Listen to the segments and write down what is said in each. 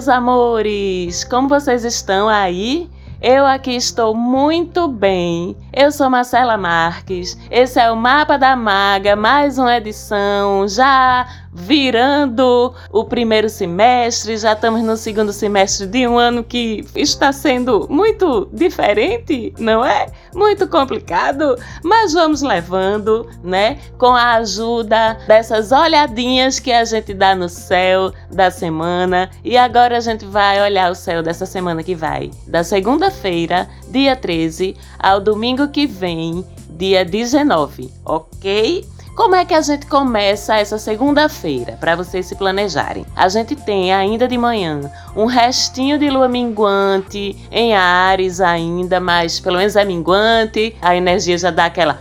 Meus amores! Como vocês estão aí? Eu aqui estou muito bem. Eu sou Marcela Marques. Esse é o Mapa da Maga, mais uma edição já virando o primeiro semestre, já estamos no segundo semestre de um ano que está sendo muito diferente, não é? Muito complicado, mas vamos levando, né? Com a ajuda dessas olhadinhas que a gente dá no céu da semana. E agora a gente vai olhar o céu dessa semana que vai, da segunda-feira, dia 13, ao domingo que vem, dia 19, ok? Como é que a gente começa essa segunda-feira para vocês se planejarem? A gente tem ainda de manhã um restinho de lua minguante em Ares ainda, mas pelo menos é minguante, a energia já dá aquela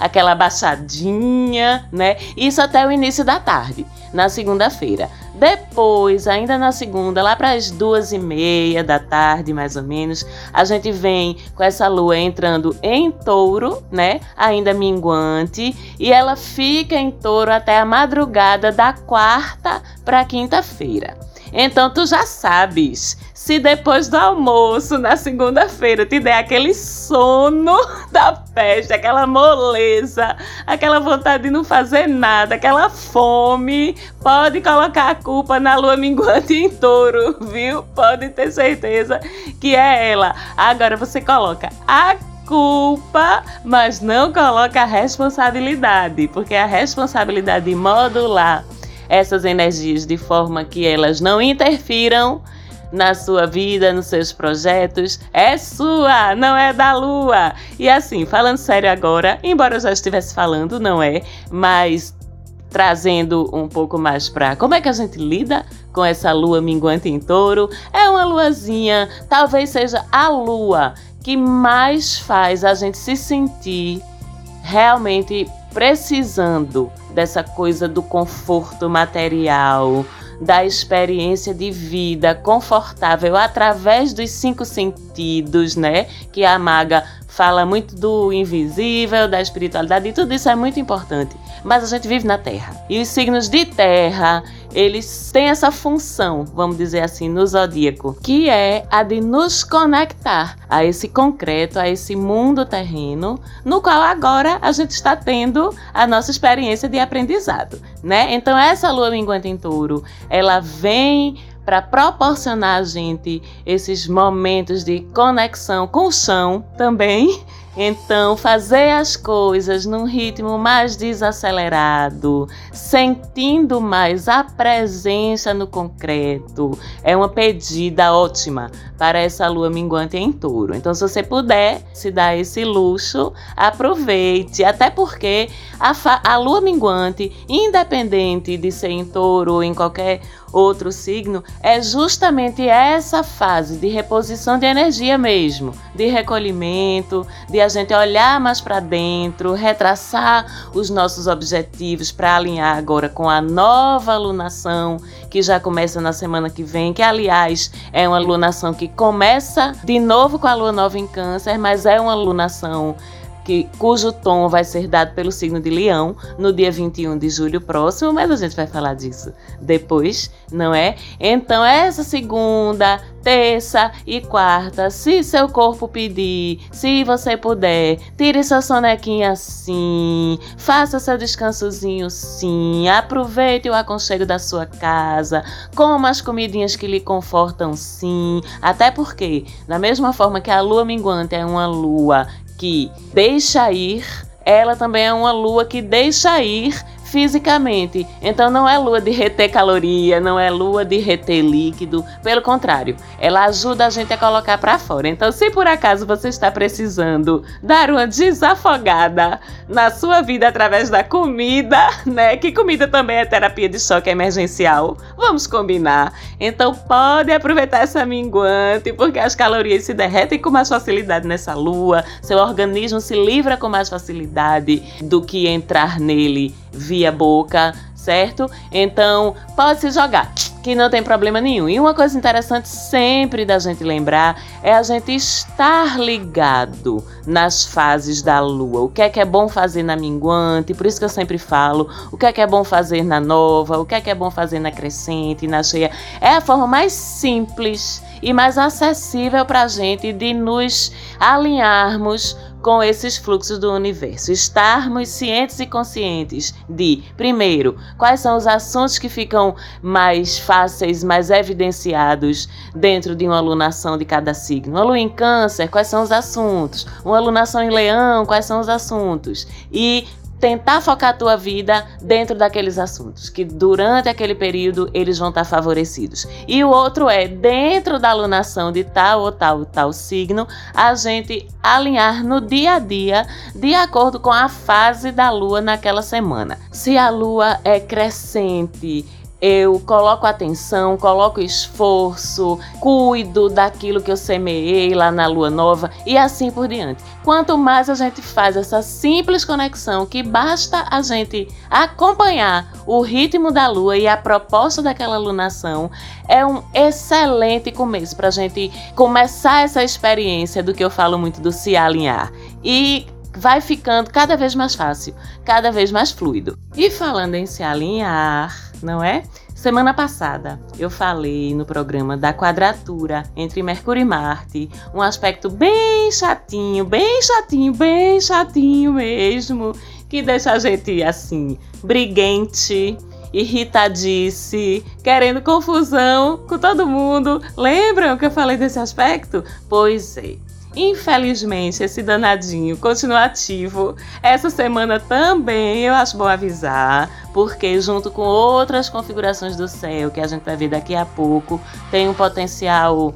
aquela baixadinha, né? Isso até o início da tarde, na segunda-feira. Depois, ainda na segunda, lá para as duas e meia da tarde, mais ou menos, a gente vem com essa lua entrando em touro, né? Ainda minguante, e ela fica em touro até a madrugada da quarta para quinta-feira. Então tu já sabes, se depois do almoço na segunda-feira te der aquele sono da peste, aquela moleza, aquela vontade de não fazer nada, aquela fome, pode colocar a culpa na lua minguante em touro, viu? Pode ter certeza que é ela. Agora você coloca a culpa, mas não coloca a responsabilidade, porque a responsabilidade de modular essas energias de forma que elas não interfiram na sua vida, nos seus projetos, é sua, não é da lua. E assim, falando sério agora, embora eu já estivesse falando, não é, mas trazendo um pouco mais para como é que a gente lida com essa lua minguante em touro. É uma luazinha, talvez seja a lua que mais faz a gente se sentir realmente precisando dessa coisa do conforto material, da experiência de vida confortável através dos cinco sentidos, né? Que a maga fala muito do invisível, da espiritualidade, e tudo isso é muito importante. Mas a gente vive na Terra. E os signos de terra, eles têm essa função, vamos dizer assim, no zodíaco, que é a de nos conectar a esse concreto, a esse mundo terreno, no qual agora a gente está tendo a nossa experiência de aprendizado, né? Então essa lua minguante em touro, ela vem para proporcionar a gente esses momentos de conexão com o chão também então, fazer as coisas num ritmo mais desacelerado, sentindo mais a presença no concreto, é uma pedida ótima para essa lua minguante em touro. Então, se você puder se dar esse luxo, aproveite. Até porque a, a lua minguante, independente de ser em touro ou em qualquer outro signo, é justamente essa fase de reposição de energia mesmo, de recolhimento, de a gente olhar mais para dentro, retraçar os nossos objetivos para alinhar agora com a nova alunação que já começa na semana que vem, que aliás é uma alunação que começa de novo com a lua nova em Câncer, mas é uma alunação que, cujo tom vai ser dado pelo signo de Leão no dia 21 de julho próximo, mas a gente vai falar disso depois, não é? Então, essa segunda, terça e quarta, se seu corpo pedir, se você puder, tire sua sonequinha sim, faça seu descansozinho sim, aproveite o aconchego da sua casa, coma as comidinhas que lhe confortam sim, até porque, da mesma forma que a lua minguante é uma lua que deixa ir, ela também é uma lua que deixa ir fisicamente. Então não é lua de reter caloria, não é lua de reter líquido, pelo contrário, ela ajuda a gente a colocar para fora. Então, se por acaso você está precisando dar uma desafogada na sua vida através da comida, né? Que comida também é terapia de choque emergencial. Vamos combinar. Então, pode aproveitar essa minguante, porque as calorias se derretem com mais facilidade nessa lua, seu organismo se livra com mais facilidade do que entrar nele via boca, certo? Então, pode se jogar. que não tem problema nenhum. E uma coisa interessante sempre da gente lembrar é a gente estar ligado nas fases da lua. O que é que é bom fazer na minguante, por isso que eu sempre falo, o que é que é bom fazer na nova, o que é que é bom fazer na crescente, na cheia. É a forma mais simples e mais acessível para a gente de nos alinharmos com esses fluxos do universo. Estarmos cientes e conscientes de, primeiro, quais são os assuntos que ficam mais fáceis, mais evidenciados dentro de uma alunação de cada signo. Uma lua em Câncer, quais são os assuntos? Uma alunação em Leão, quais são os assuntos? E tentar focar a tua vida dentro daqueles assuntos, que durante aquele período eles vão estar favorecidos. E o outro é, dentro da alunação de tal ou tal ou tal signo, a gente alinhar no dia a dia de acordo com a fase da lua naquela semana. Se a lua é crescente, eu coloco atenção, coloco esforço, cuido daquilo que eu semeei lá na lua nova e assim por diante. Quanto mais a gente faz essa simples conexão, que basta a gente acompanhar o ritmo da lua e a proposta daquela lunação, é um excelente começo para a gente começar essa experiência do que eu falo muito do se alinhar. E vai ficando cada vez mais fácil, cada vez mais fluido. E falando em se alinhar, não é? Semana passada eu falei no programa da quadratura entre Mercúrio e Marte, um aspecto bem chatinho, bem chatinho, bem chatinho mesmo, que deixa a gente assim, briguente, irritadice, querendo confusão com todo mundo. Lembram que eu falei desse aspecto? Pois é. Infelizmente, esse danadinho continua ativo. Essa semana também eu acho bom avisar, porque junto com outras configurações do céu que a gente vai ver daqui a pouco, tem um potencial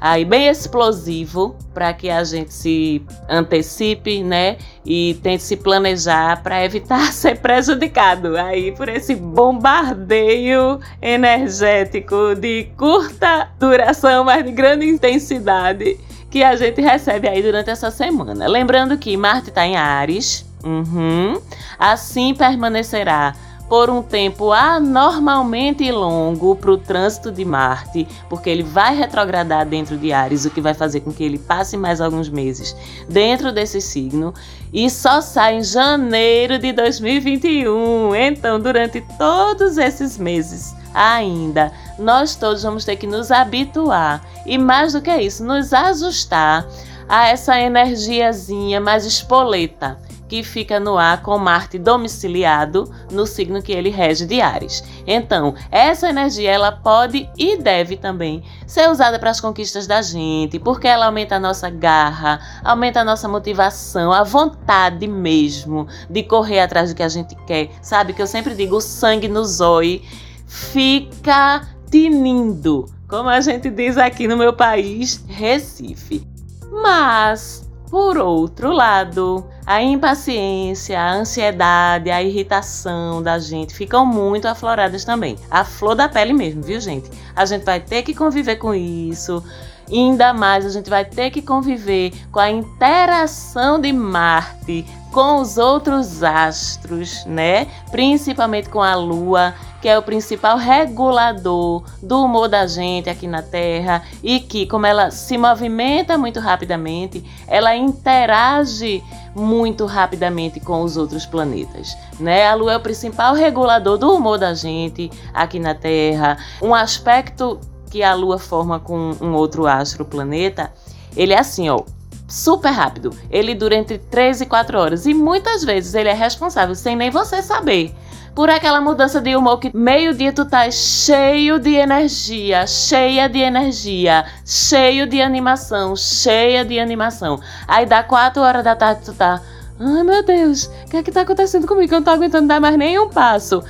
aí bem explosivo para que a gente se antecipe, né, e tente se planejar para evitar ser prejudicado aí por esse bombardeio energético de curta duração, mas de grande intensidade que a gente recebe aí durante essa semana. Lembrando que Marte está em Ares, uhum, assim permanecerá por um tempo anormalmente longo para o trânsito de Marte, porque ele vai retrogradar dentro de Ares, o que vai fazer com que ele passe mais alguns meses dentro desse signo e só sai em janeiro de 2021. Então, durante todos esses meses ainda, nós todos vamos ter que nos habituar e mais do que isso, nos ajustar a essa energiazinha mais espoleta que fica no ar com Marte domiciliado no signo que ele rege de Ares. Então, essa energia ela pode e deve também ser usada para as conquistas da gente, porque ela aumenta a nossa garra, aumenta a nossa motivação, a vontade mesmo de correr atrás do que a gente quer. Sabe que eu sempre digo, o sangue no zóio fica tinindo, como a gente diz aqui no meu país, Recife. Mas por outro lado, a impaciência, a ansiedade, a irritação da gente ficam muito afloradas também. A flor da pele mesmo, viu, gente? A gente vai ter que conviver com isso. E ainda mais, a gente vai ter que conviver com a interação de Marte com os outros astros, né? Principalmente com a Lua, que é o principal regulador do humor da gente aqui na Terra e que, como ela se movimenta muito rapidamente, ela interage muito rapidamente com os outros planetas, né? A Lua é o principal regulador do humor da gente aqui na Terra. Um aspecto que a Lua forma com um outro astro planeta, ele é assim, ó, super rápido. Ele dura entre 3 e 4 horas e muitas vezes ele é responsável sem nem você saber por aquela mudança de humor que meio-dia tu tá cheio de energia, cheia de energia, cheio de animação, cheia de animação. Aí dá 4 horas da tarde tu tá, ai meu Deus, o que é que tá acontecendo comigo? Eu não tô aguentando dar mais nenhum passo.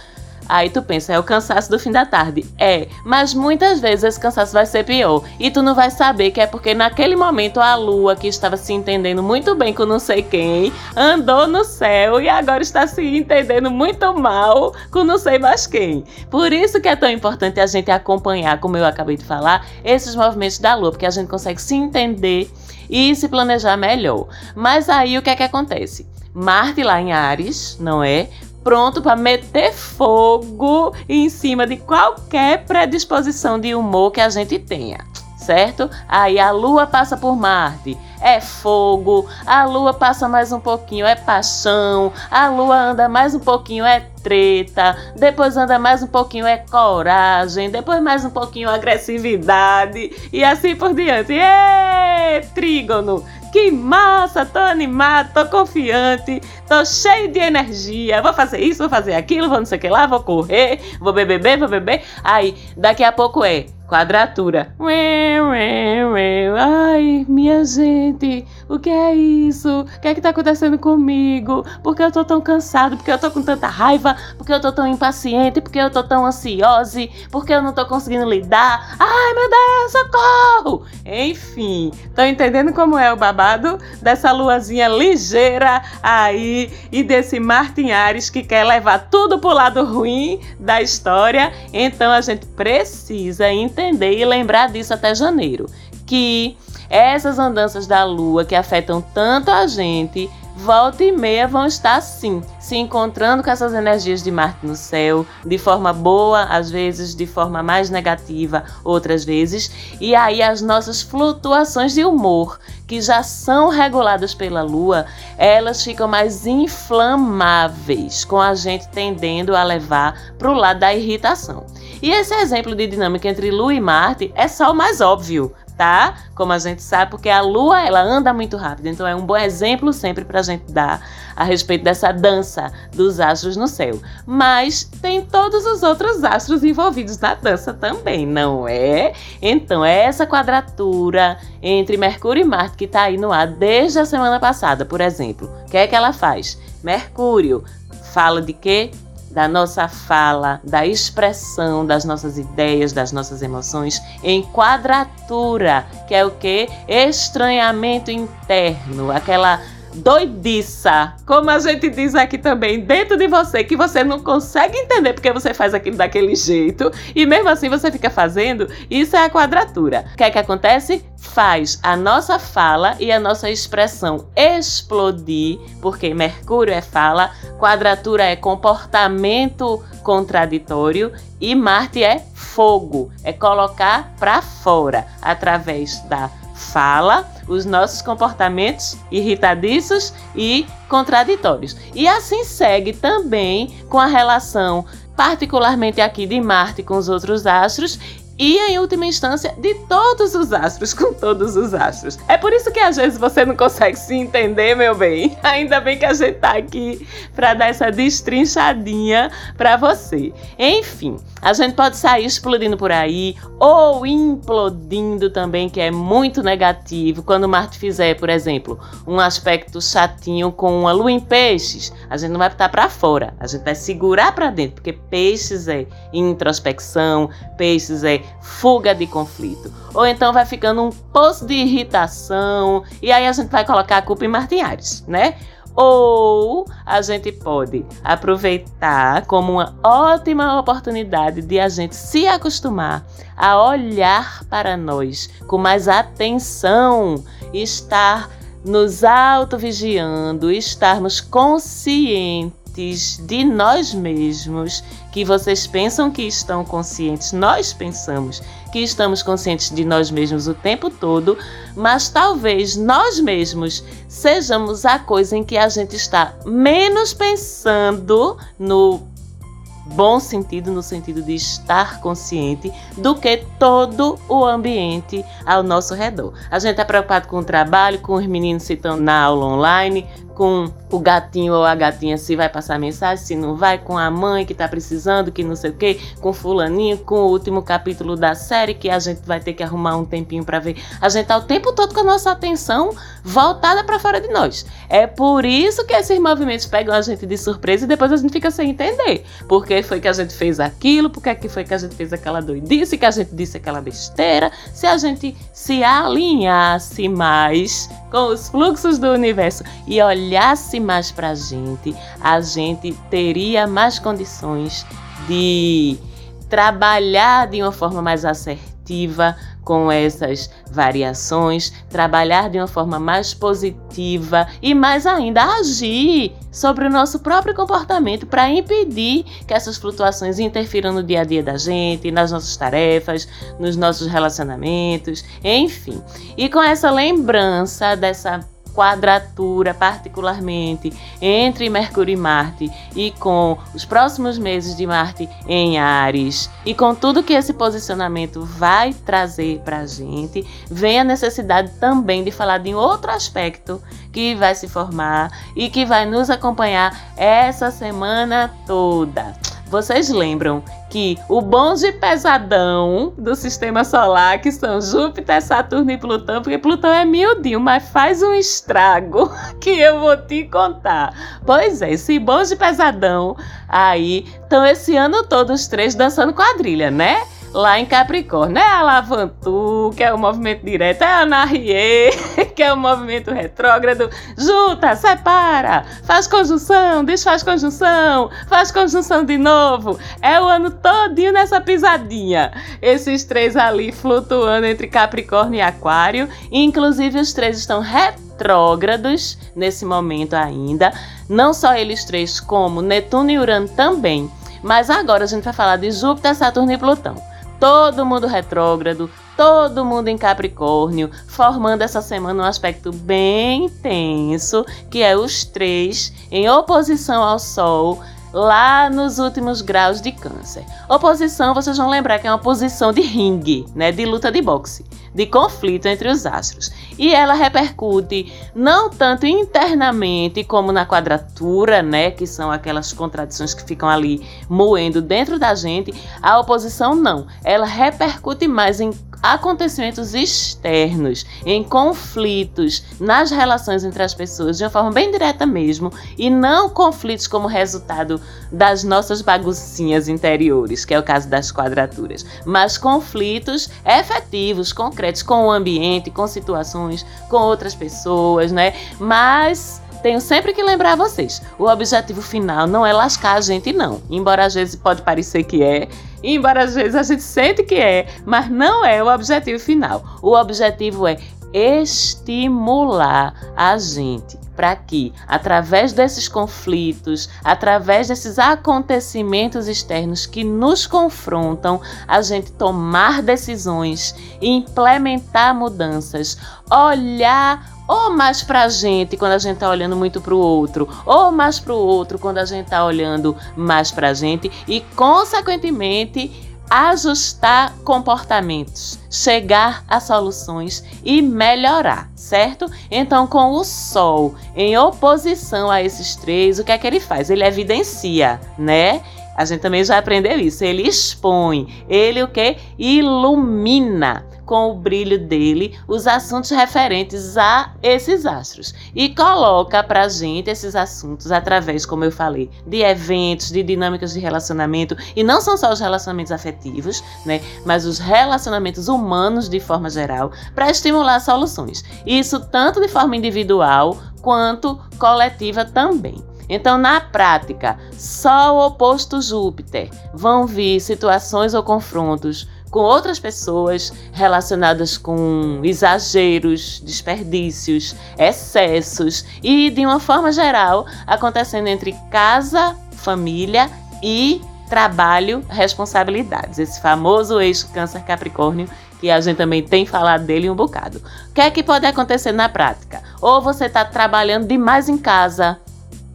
Aí tu pensa, é o cansaço do fim da tarde. É, mas muitas vezes esse cansaço vai ser pior. E tu não vai saber que é porque naquele momento a lua, que estava se entendendo muito bem com não sei quem, andou no céu e agora está se entendendo muito mal com não sei mais quem. Por isso que é tão importante a gente acompanhar, como eu acabei de falar, esses movimentos da lua, porque a gente consegue se entender e se planejar melhor. Mas aí o que é que acontece? Marte lá em Ares, não é? Pronto para meter fogo em cima de qualquer predisposição de humor que a gente tenha, certo? Aí a Lua passa por Marte, é fogo, a Lua passa mais um pouquinho, é paixão, a Lua anda mais um pouquinho, é treta, depois anda mais um pouquinho, é coragem, depois mais um pouquinho, agressividade e assim por diante. Ê, trígono! Que massa, tô animado, tô confiante, tô cheio de energia. Vou fazer isso, vou fazer aquilo, vou não sei o que lá, vou correr, vou beber, vou beber. Aí, daqui a pouco é quadratura. Ai, minha gente, o que é isso? O que é que tá acontecendo comigo? Por que eu tô tão cansado? Por que eu tô com tanta raiva? Por que eu tô tão impaciente? Por que eu tô tão ansiosa? Por que eu não tô conseguindo lidar? Ai, meu Deus, socorro! Enfim, tô entendendo como é o babado dessa luazinha ligeira aí e desse Martin Ares que quer levar tudo pro lado ruim da história. Então a gente precisa entender e lembrar disso até janeiro. Que essas andanças da lua que afetam tanto a gente, volta e meia vão estar sim, se encontrando com essas energias de Marte no céu, de forma boa, às vezes de forma mais negativa, outras vezes, e aí as nossas flutuações de humor, que já são reguladas pela lua, elas ficam mais inflamáveis, com a gente tendendo a levar para o lado da irritação. E esse exemplo de dinâmica entre Lua e Marte é só o mais óbvio, tá? Como a gente sabe, porque a Lua ela anda muito rápido, então é um bom exemplo sempre para a gente dar a respeito dessa dança dos astros no céu. Mas tem todos os outros astros envolvidos na dança também, não é? Então é essa quadratura entre Mercúrio e Marte que está aí no ar desde a semana passada, por exemplo. O que é que ela faz? Mercúrio fala de quê? Da nossa fala, da expressão das nossas ideias, das nossas emoções em quadratura, que é o que? Estranhamento interno, aquela doidiça, como a gente diz aqui também, dentro de você, que você não consegue entender porque você faz aquilo daquele jeito e mesmo assim você fica fazendo, isso é a quadratura. O que é que acontece? Faz a nossa fala e a nossa expressão explodir, porque Mercúrio é fala, quadratura é comportamento contraditório e Marte é fogo, é colocar para fora através da fala, os nossos comportamentos irritadiços e contraditórios. E assim segue também com a relação, particularmente aqui de Marte com os outros astros e, em última instância, de todos os astros com todos os astros. É por isso que às vezes você não consegue se entender, meu bem. Ainda bem que a gente tá aqui para dar essa destrinchadinha para você. Enfim, a gente pode sair explodindo por aí ou implodindo também, que é muito negativo. Quando Marte fizer, por exemplo, um aspecto chatinho com uma lua em peixes, a gente não vai botar para fora, a gente vai segurar para dentro, porque peixes é introspecção, peixes é fuga de conflito. Ou então vai ficando um poço de irritação e aí a gente vai colocar a culpa em Martin Ares, né? Ou a gente pode aproveitar como uma ótima oportunidade de a gente se acostumar a olhar para nós com mais atenção, estar nos auto-vigiando, estarmos conscientes de nós mesmos, que vocês pensam que estão conscientes, nós pensamos que estamos conscientes de nós mesmos o tempo todo, mas talvez nós mesmos sejamos a coisa em que a gente está menos pensando no bom sentido, no sentido de estar consciente, do que todo o ambiente ao nosso redor. A gente está preocupado com o trabalho, com os meninos se estão na aula online, com o gatinho ou a gatinha se vai passar mensagem, se não vai, com a mãe que tá precisando, que não sei o que, com fulaninho, com o último capítulo da série que a gente vai ter que arrumar um tempinho para ver. A gente tá o tempo todo com a nossa atenção voltada para fora de nós. É por isso que esses movimentos pegam a gente de surpresa e depois a gente fica sem entender. Por que foi que a gente fez aquilo, por que foi que a gente fez aquela doidice, que a gente disse aquela besteira. Se a gente se alinhasse mais com os fluxos do universo e olhasse mais para a gente, a gente teria mais condições de trabalhar de uma forma mais assertiva com essas variações, trabalhar de uma forma mais positiva e mais ainda agir sobre o nosso próprio comportamento para impedir que essas flutuações interfiram no dia a dia da gente, nas nossas tarefas, nos nossos relacionamentos, enfim. E com essa lembrança dessa quadratura, particularmente entre Mercúrio e Marte, e com os próximos meses de Marte em Ares, e com tudo que esse posicionamento vai trazer para a gente, vem a necessidade também de falar de outro aspecto que vai se formar e que vai nos acompanhar essa semana toda. Vocês lembram que o bonde pesadão do sistema solar, que são Júpiter, Saturno e Plutão, porque Plutão é miudinho, mas faz um estrago que eu vou te contar. Pois é, esse bonde pesadão aí estão esse ano todo os três dançando quadrilha, né? Lá em Capricórnio. É a Lavantu, que é o movimento direto, é a Narrie, que é o movimento retrógrado. Junta, separa, faz conjunção, desfaz conjunção, faz conjunção de novo. É o ano todinho nessa pisadinha. Esses três ali flutuando entre Capricórnio e Aquário. Inclusive, os três estão retrógrados nesse momento ainda. Não só eles três, como Netuno e Urano também. Mas agora a gente vai falar de Júpiter, Saturno e Plutão todo mundo retrógrado, todo mundo em Capricórnio, formando essa semana um aspecto bem tenso, que é os três em oposição ao Sol, lá nos últimos graus de câncer. Oposição, vocês vão lembrar que é uma posição de ringue, né, de luta de boxe, de conflito entre os astros. E ela repercute não tanto internamente como na quadratura, né, que são aquelas contradições que ficam ali moendo dentro da gente. A oposição não, ela repercute mais em acontecimentos externos, em conflitos nas relações entre as pessoas de uma forma bem direta mesmo, e não conflitos como resultado das nossas baguncinhas interiores, que é o caso das quadraturas, mas conflitos efetivos, concretos com o ambiente, com situações, com outras pessoas, né? Mas tenho sempre que lembrar vocês: o objetivo final não é lascar a gente, não. Embora às vezes pode parecer que é, embora às vezes a gente sente que é, mas não é o objetivo final. O objetivo é estimular a gente para que, através desses conflitos, através desses acontecimentos externos que nos confrontam, a gente tomar decisões, implementar mudanças, olhar ou mais para a gente quando a gente está olhando muito para o outro, ou mais para o outro quando a gente está olhando mais para a gente e, consequentemente, ajustar comportamentos, chegar a soluções e melhorar, certo? Então, com o Sol em oposição a esses três, o que é que ele faz? Ele evidencia, né? A gente também já aprendeu isso. Ele expõe, ele o que? Ilumina com o brilho dele os assuntos referentes a esses astros e coloca para gente esses assuntos através, como eu falei, de eventos, de dinâmicas de relacionamento e não são só os relacionamentos afetivos, né, mas os relacionamentos humanos de forma geral para estimular soluções. Isso tanto de forma individual quanto coletiva também. Então, na prática, Sol oposto Júpiter vão vir situações ou confrontos com outras pessoas relacionadas com exageros, desperdícios, excessos e, de uma forma geral, acontecendo entre casa, família e trabalho, responsabilidades. Esse famoso eixo Câncer Capricórnio que a gente também tem falado dele um bocado. O que é que pode acontecer na prática? Ou você está trabalhando demais em casa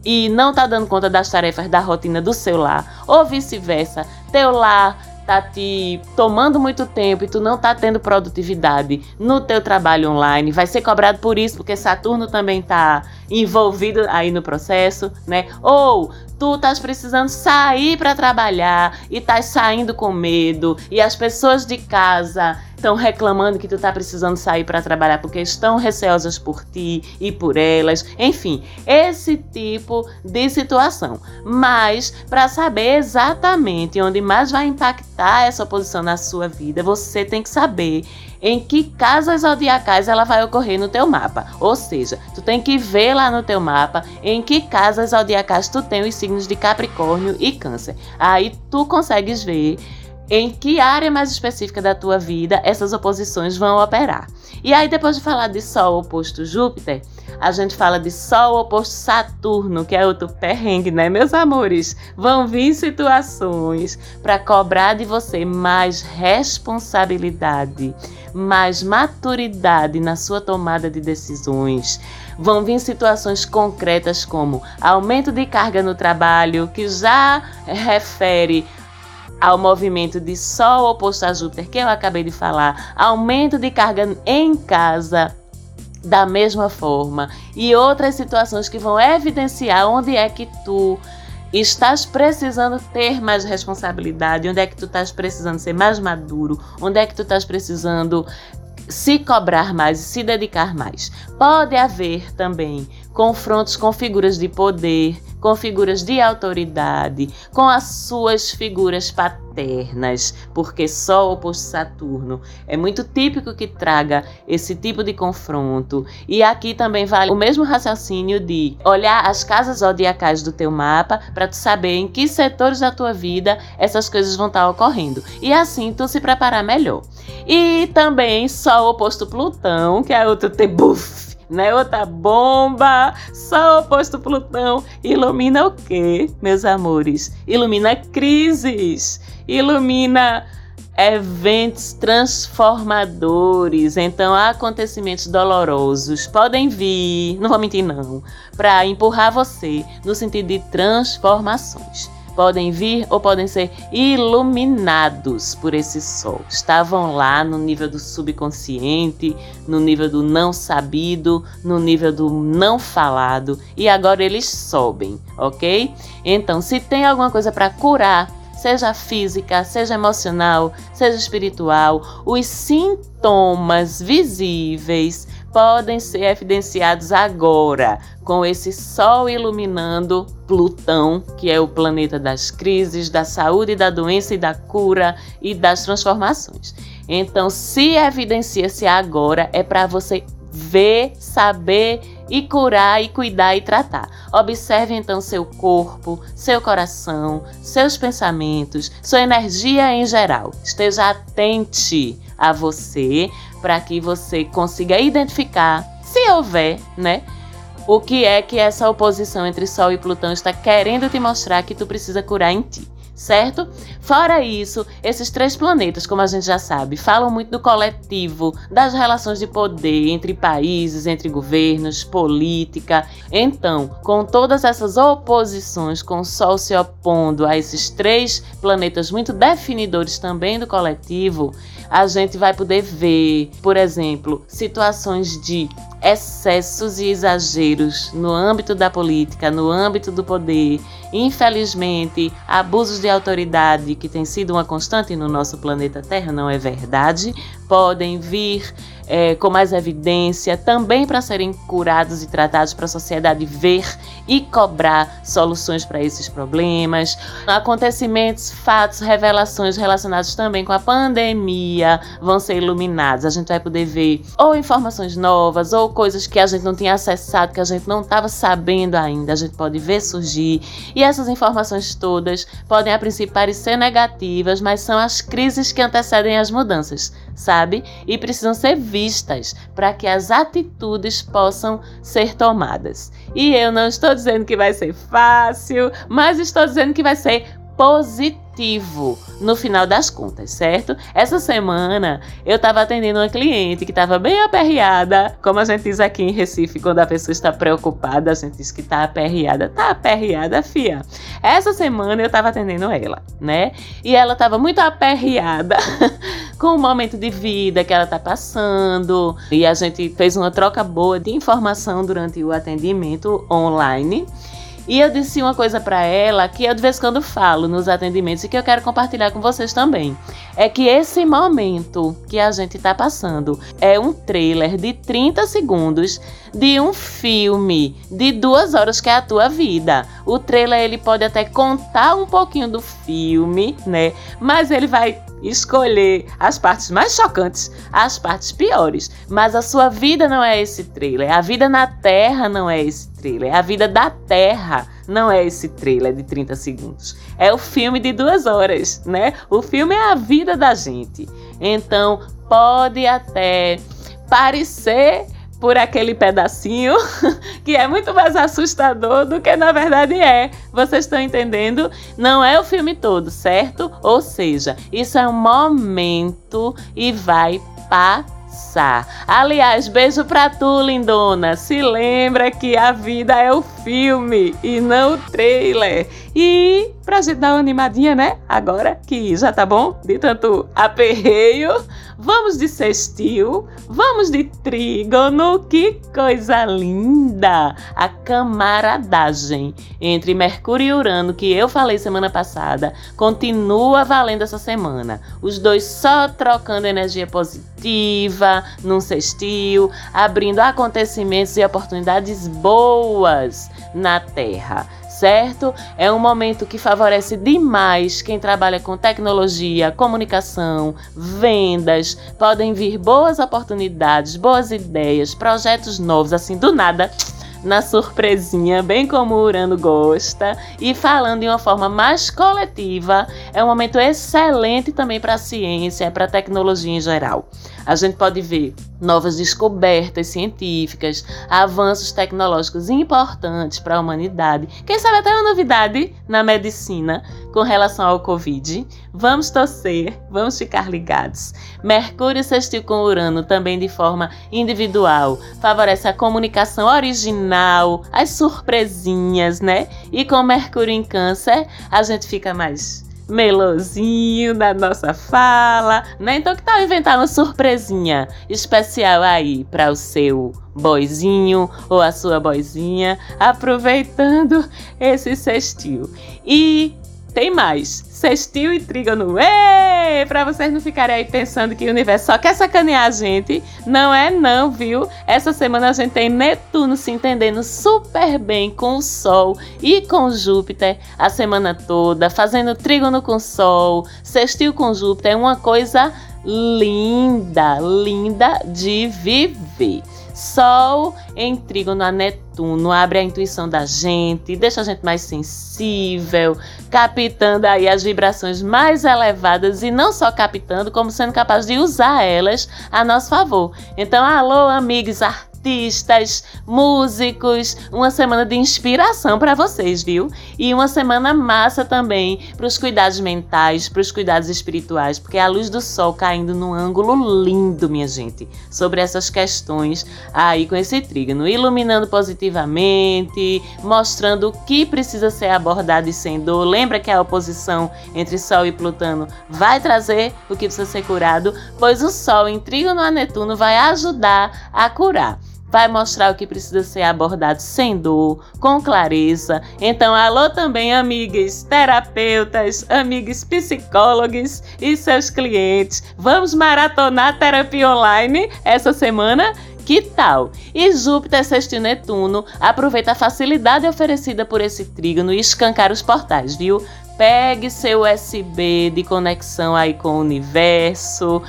e não está dando conta das tarefas da rotina do seu lar, ou vice-versa, teu lar tá te tomando muito tempo e tu não tá tendo produtividade no teu trabalho online, vai ser cobrado por isso, porque Saturno também tá envolvido aí no processo, né? Ou tu estás precisando sair para trabalhar e estás saindo com medo e as pessoas de casa estão reclamando que tu tá precisando sair para trabalhar porque estão receosas por ti e por elas, enfim, esse tipo de situação. Mas para saber exatamente onde mais vai impactar essa posição na sua vida, você tem que saber em que casas zodiacais ela vai ocorrer no teu mapa. Ou seja, tu tem que ver lá no teu mapa em que casas zodiacais tu tem os signos de Capricórnio e Câncer. Aí tu consegues ver em que área mais específica da tua vida essas oposições vão operar. E aí, depois de falar de Sol oposto Júpiter, a gente fala de Sol oposto Saturno, que é outro perrengue, né, meus amores? Vão vir situações para cobrar de você mais responsabilidade, mais maturidade na sua tomada de decisões. Vão vir situações concretas como aumento de carga no trabalho, que já refere ao movimento de Sol oposto a Júpiter que eu acabei de falar, aumento de carga em casa, da mesma forma e outras situações que vão evidenciar onde é que tu estás precisando ter mais responsabilidade, onde é que tu estás precisando ser mais maduro, onde é que tu estás precisando se cobrar mais se dedicar mais. Pode haver também confrontos com figuras de poder, com figuras de autoridade, com as suas figuras paternas, porque Sol oposto Saturno é muito típico que traga esse tipo de confronto. E aqui também vale o mesmo raciocínio de olhar as casas zodiacais do teu mapa para tu saber em que setores da tua vida essas coisas vão estar ocorrendo. E assim tu se preparar melhor. E também Sol oposto Plutão, que é outro tebuf né? Outra bomba, Sol oposto Plutão. Ilumina o quê, meus amores? Ilumina crises, ilumina eventos transformadores. Então, acontecimentos dolorosos podem vir, não vou mentir não, para empurrar você no sentido de transformações podem vir ou podem ser iluminados por esse sol. Estavam lá no nível do subconsciente, no nível do não sabido, no nível do não falado e agora eles sobem, ok? Então, se tem alguma coisa para curar, seja física, seja emocional, seja espiritual, os sintomas visíveis podem ser evidenciados agora, com esse Sol iluminando Plutão, que é o planeta das crises, da saúde, da doença e da cura e das transformações. Então, se evidencia-se agora, é para você ver, saber e curar e cuidar e tratar. Observe então seu corpo, seu coração, seus pensamentos, sua energia em geral. Esteja atente a você para que você consiga identificar, se houver, né? O que é que essa oposição entre Sol e Plutão está querendo te mostrar que tu precisa curar em ti certo? Fora isso, esses três planetas, como a gente já sabe, falam muito do coletivo, das relações de poder entre países, entre governos, política. Então, com todas essas oposições, com o Sol se opondo a esses três planetas muito definidores também do coletivo, a gente vai poder ver, por exemplo, situações de excessos e exageros no âmbito da política, no âmbito do poder, infelizmente, abusos de autoridade que tem sido uma constante no nosso planeta Terra, não é verdade? Podem vir é, com mais evidência, também para serem curados e tratados para a sociedade ver e cobrar soluções para esses problemas. Acontecimentos, fatos, revelações relacionados também com a pandemia vão ser iluminados. A gente vai poder ver ou informações novas ou coisas que a gente não tinha acessado, que a gente não estava sabendo ainda. A gente pode ver surgir. E essas informações todas podem a princípio parecer negativas, mas são as crises que antecedem as mudanças, sabe? E precisam ser vistas para que as atitudes possam ser tomadas. E eu não estou dizendo que vai ser fácil, mas estou dizendo que vai ser positivo no final das contas, certo? Essa semana eu estava atendendo uma cliente que estava bem aperreada, como a gente diz aqui em Recife, quando a pessoa está preocupada, a gente diz que está aperreada, tá aperreada, fia. Essa semana eu estava atendendo ela, né? E ela estava muito aperreada com o momento de vida que ela está passando, e a gente fez uma troca boa de informação durante o atendimento online. E eu disse uma coisa para ela que eu de vez em quando falo nos atendimentos e que eu quero compartilhar com vocês também. É que esse momento que a gente está passando é um trailer de 30 segundos de um filme de duas horas que é a tua vida. O trailer ele pode até contar um pouquinho do filme, né? Mas ele vai escolher as partes mais chocantes, as partes piores. Mas a sua vida não é esse trailer. A vida na Terra não é esse trailer. A vida da Terra não é esse trailer de 30 segundos. É o filme de duas horas, né? O filme é a vida da gente. Então, pode até parecer por aquele pedacinho que é muito mais assustador do que na verdade é. Vocês estão entendendo? Não é o filme todo, certo? Ou seja, isso é um momento e vai passar. Aliás, beijo pra tu, lindona. Se lembra que a vida é o filme e não o trailer. E pra gente dar uma animadinha, né? Agora que já tá bom de tanto aperreio, vamos de sextil, vamos de trígono, que coisa linda! A camaradagem entre Mercúrio e Urano, que eu falei semana passada, continua valendo essa semana. Os dois só trocando energia positiva num sextil, abrindo acontecimentos e oportunidades boas na Terra certo? É um momento que favorece demais quem trabalha com tecnologia, comunicação, vendas. Podem vir boas oportunidades, boas ideias, projetos novos, assim, do nada na surpresinha, bem como o Urano gosta, e falando de uma forma mais coletiva, é um momento excelente também para a ciência, para a tecnologia em geral. A gente pode ver novas descobertas científicas, avanços tecnológicos importantes para a humanidade. Quem sabe até uma novidade na medicina com relação ao Covid. Vamos torcer, vamos ficar ligados. Mercúrio sextil com Urano também de forma individual favorece a comunicação original, as surpresinhas, né? E com Mercúrio em Câncer, a gente fica mais melosinho da nossa fala, né? Então que tal inventar uma surpresinha especial aí para o seu boizinho ou a sua boizinha, aproveitando esse sextil. E tem mais. Sextil e trígono. Ê! Pra vocês não ficarem aí pensando que o universo só quer sacanear a gente. Não é não, viu? Essa semana a gente tem Netuno se entendendo super bem com o Sol e com Júpiter a semana toda, fazendo trígono com o Sol, sextil com Júpiter. É uma coisa linda, linda de viver. Sol em trígono a Netuno abre a intuição da gente, deixa a gente mais sensível, captando aí as vibrações mais elevadas e não só captando, como sendo capaz de usar elas a nosso favor. Então, alô, amigos artistas artistas, músicos, uma semana de inspiração para vocês, viu? E uma semana massa também para os cuidados mentais, para os cuidados espirituais, porque a luz do sol caindo num ângulo lindo, minha gente, sobre essas questões aí com esse trígono, iluminando positivamente, mostrando o que precisa ser abordado e sem dor. Lembra que a oposição entre Sol e Plutano vai trazer o que precisa ser curado, pois o Sol em trígono a Netuno vai ajudar a curar vai mostrar o que precisa ser abordado sem dor, com clareza. Então, alô também, amigas terapeutas, amigos psicólogos e seus clientes. Vamos maratonar terapia online essa semana? Que tal? E Júpiter sextil Netuno aproveita a facilidade oferecida por esse trígono e escancar os portais, viu? Pegue seu USB de conexão aí com o universo,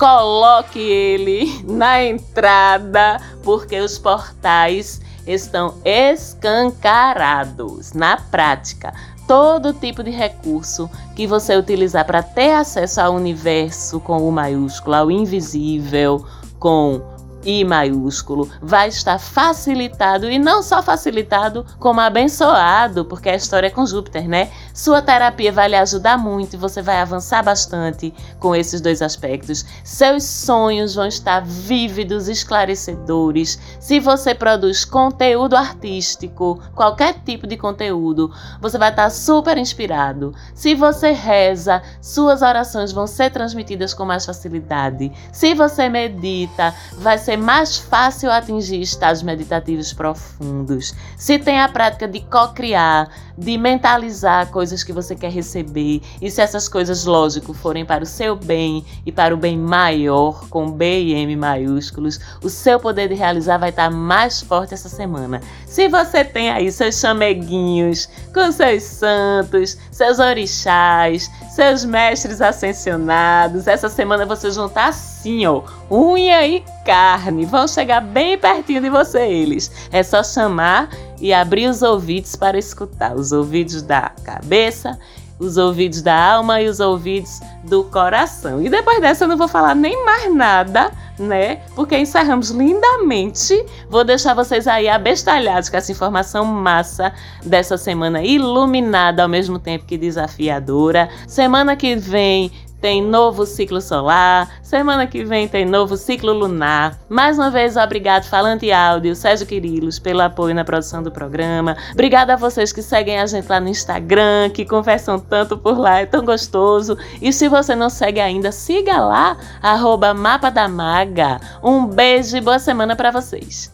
coloque ele na entrada, porque os portais estão escancarados. Na prática, todo tipo de recurso que você utilizar para ter acesso ao universo com o maiúsculo, ao invisível, com I maiúsculo, vai estar facilitado e não só facilitado, como abençoado, porque a história é com Júpiter, né? Sua terapia vai lhe ajudar muito e você vai avançar bastante com esses dois aspectos. Seus sonhos vão estar vívidos, esclarecedores. Se você produz conteúdo artístico, qualquer tipo de conteúdo, você vai estar super inspirado. Se você reza, suas orações vão ser transmitidas com mais facilidade. Se você medita, vai ser mais fácil atingir estados meditativos profundos. Se tem a prática de co-criar, de mentalizar coisas que você quer receber, e se essas coisas, lógico, forem para o seu bem e para o bem maior, com B e M maiúsculos, o seu poder de realizar vai estar mais forte essa semana. Se você tem aí seus chameguinhos com seus santos, seus orixás, seus mestres ascensionados, essa semana você juntar assim, ó, unha e carne. Vão chegar bem pertinho de você eles. É só chamar e abrir os ouvidos para escutar os ouvidos da cabeça os ouvidos da alma e os ouvidos do coração. E depois dessa eu não vou falar nem mais nada, né? Porque encerramos lindamente. Vou deixar vocês aí abestalhados com essa informação massa dessa semana iluminada ao mesmo tempo que desafiadora. Semana que vem tem novo ciclo solar. Semana que vem tem novo ciclo lunar. Mais uma vez, obrigado Falante Áudio, Sérgio Quirilos, pelo apoio na produção do programa. Obrigada a vocês que seguem a gente lá no Instagram, que conversam tanto por lá, é tão gostoso. E se você não segue ainda, siga lá, arroba Mapa da Maga. Um beijo e boa semana para vocês.